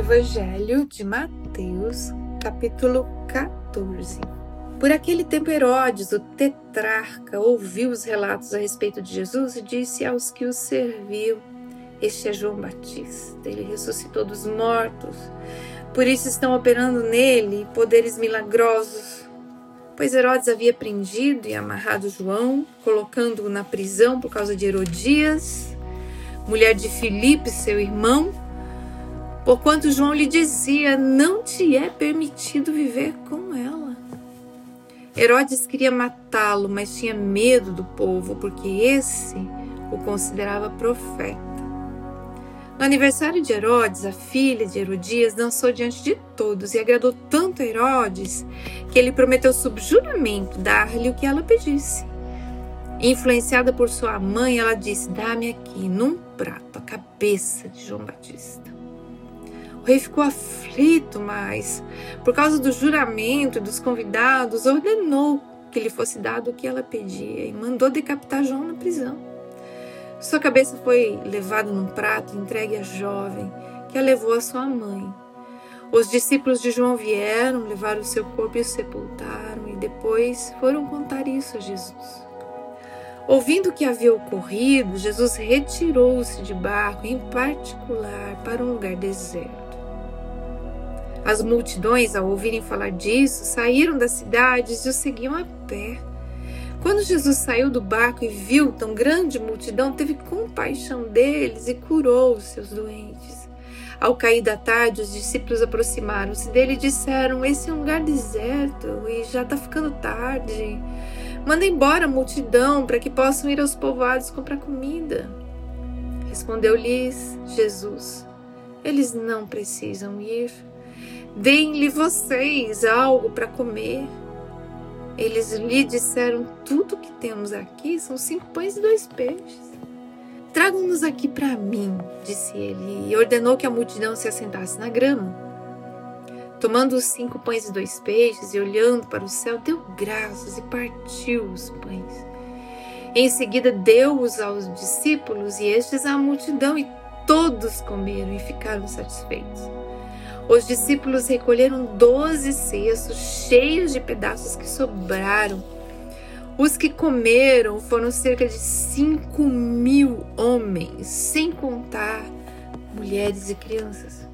Evangelho de Mateus, capítulo 14. Por aquele tempo, Herodes, o tetrarca, ouviu os relatos a respeito de Jesus e disse aos que o serviam: Este é João Batista, ele ressuscitou dos mortos. Por isso estão operando nele poderes milagrosos. Pois Herodes havia prendido e amarrado João, colocando-o na prisão por causa de Herodias, mulher de Filipe, seu irmão porquanto João lhe dizia: Não te é permitido viver com ela. Herodes queria matá-lo, mas tinha medo do povo, porque esse o considerava profeta. No aniversário de Herodes, a filha de Herodias dançou diante de todos e agradou tanto a Herodes que ele prometeu sob juramento dar-lhe o que ela pedisse. Influenciada por sua mãe, ela disse: Dá-me aqui, num prato, a cabeça de João Batista. O rei ficou aflito, mas, por causa do juramento e dos convidados, ordenou que lhe fosse dado o que ela pedia e mandou decapitar João na prisão. Sua cabeça foi levada num prato entregue à jovem, que a levou à sua mãe. Os discípulos de João vieram, levaram o seu corpo e o sepultaram, e depois foram contar isso a Jesus. Ouvindo o que havia ocorrido, Jesus retirou-se de barco, em particular para um lugar deserto. As multidões, ao ouvirem falar disso, saíram das cidades e o seguiam a pé. Quando Jesus saiu do barco e viu tão grande multidão, teve compaixão deles e curou os seus doentes. Ao cair da tarde, os discípulos aproximaram-se dele e disseram: Esse é um lugar deserto e já está ficando tarde. Manda embora a multidão para que possam ir aos povoados comprar comida. Respondeu-lhes Jesus: Eles não precisam ir. Deem-lhe vocês algo para comer. Eles lhe disseram: Tudo que temos aqui são cinco pães e dois peixes. Tragam-nos aqui para mim, disse ele, e ordenou que a multidão se assentasse na grama. Tomando os cinco pães e dois peixes e olhando para o céu, deu graças e partiu os pães. Em seguida, deu-os aos discípulos e estes à multidão, e todos comeram e ficaram satisfeitos. Os discípulos recolheram doze cestos cheios de pedaços que sobraram. Os que comeram foram cerca de cinco mil homens, sem contar mulheres e crianças.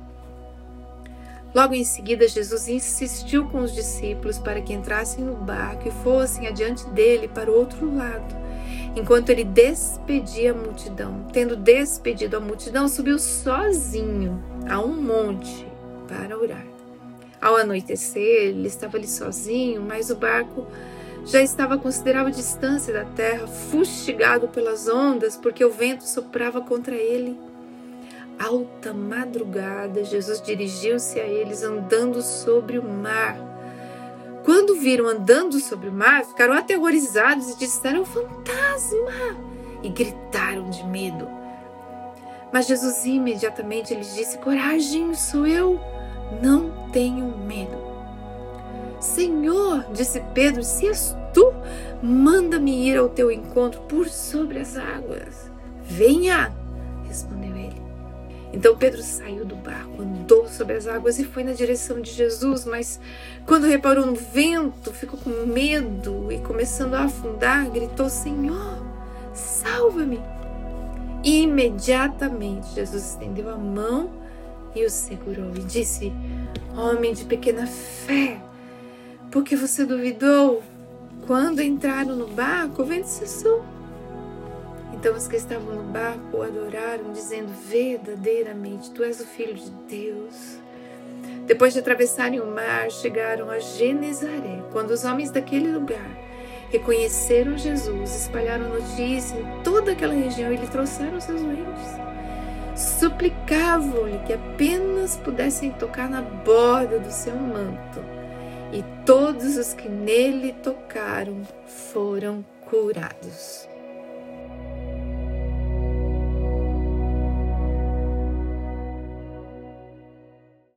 Logo em seguida, Jesus insistiu com os discípulos para que entrassem no barco e fossem adiante dele para o outro lado, enquanto ele despedia a multidão. Tendo despedido a multidão, subiu sozinho a um monte para orar. Ao anoitecer, ele estava ali sozinho, mas o barco já estava a considerável distância da terra, fustigado pelas ondas, porque o vento soprava contra ele. Alta madrugada, Jesus dirigiu-se a eles andando sobre o mar. Quando viram andando sobre o mar, ficaram aterrorizados e disseram: Fantasma! E gritaram de medo. Mas Jesus imediatamente lhes disse: Coragem, sou eu não tenham medo. Senhor, disse Pedro, se és tu, manda-me ir ao teu encontro por sobre as águas. Venha, respondeu ele. Então Pedro saiu do barco, andou sobre as águas e foi na direção de Jesus, mas quando reparou no vento, ficou com medo e, começando a afundar, gritou: Senhor, salva-me! Imediatamente Jesus estendeu a mão e o segurou e disse: Homem de pequena fé, por que você duvidou? Quando entraram no barco, o vento cessou. Então os que estavam no barco adoraram, dizendo: Verdadeiramente, tu és o Filho de Deus. Depois de atravessarem o mar, chegaram a Genezaré. Quando os homens daquele lugar reconheceram Jesus, espalharam notícia em toda aquela região e lhe trouxeram seus doentes suplicavam-lhe que apenas pudessem tocar na borda do seu manto, e todos os que nele tocaram foram curados.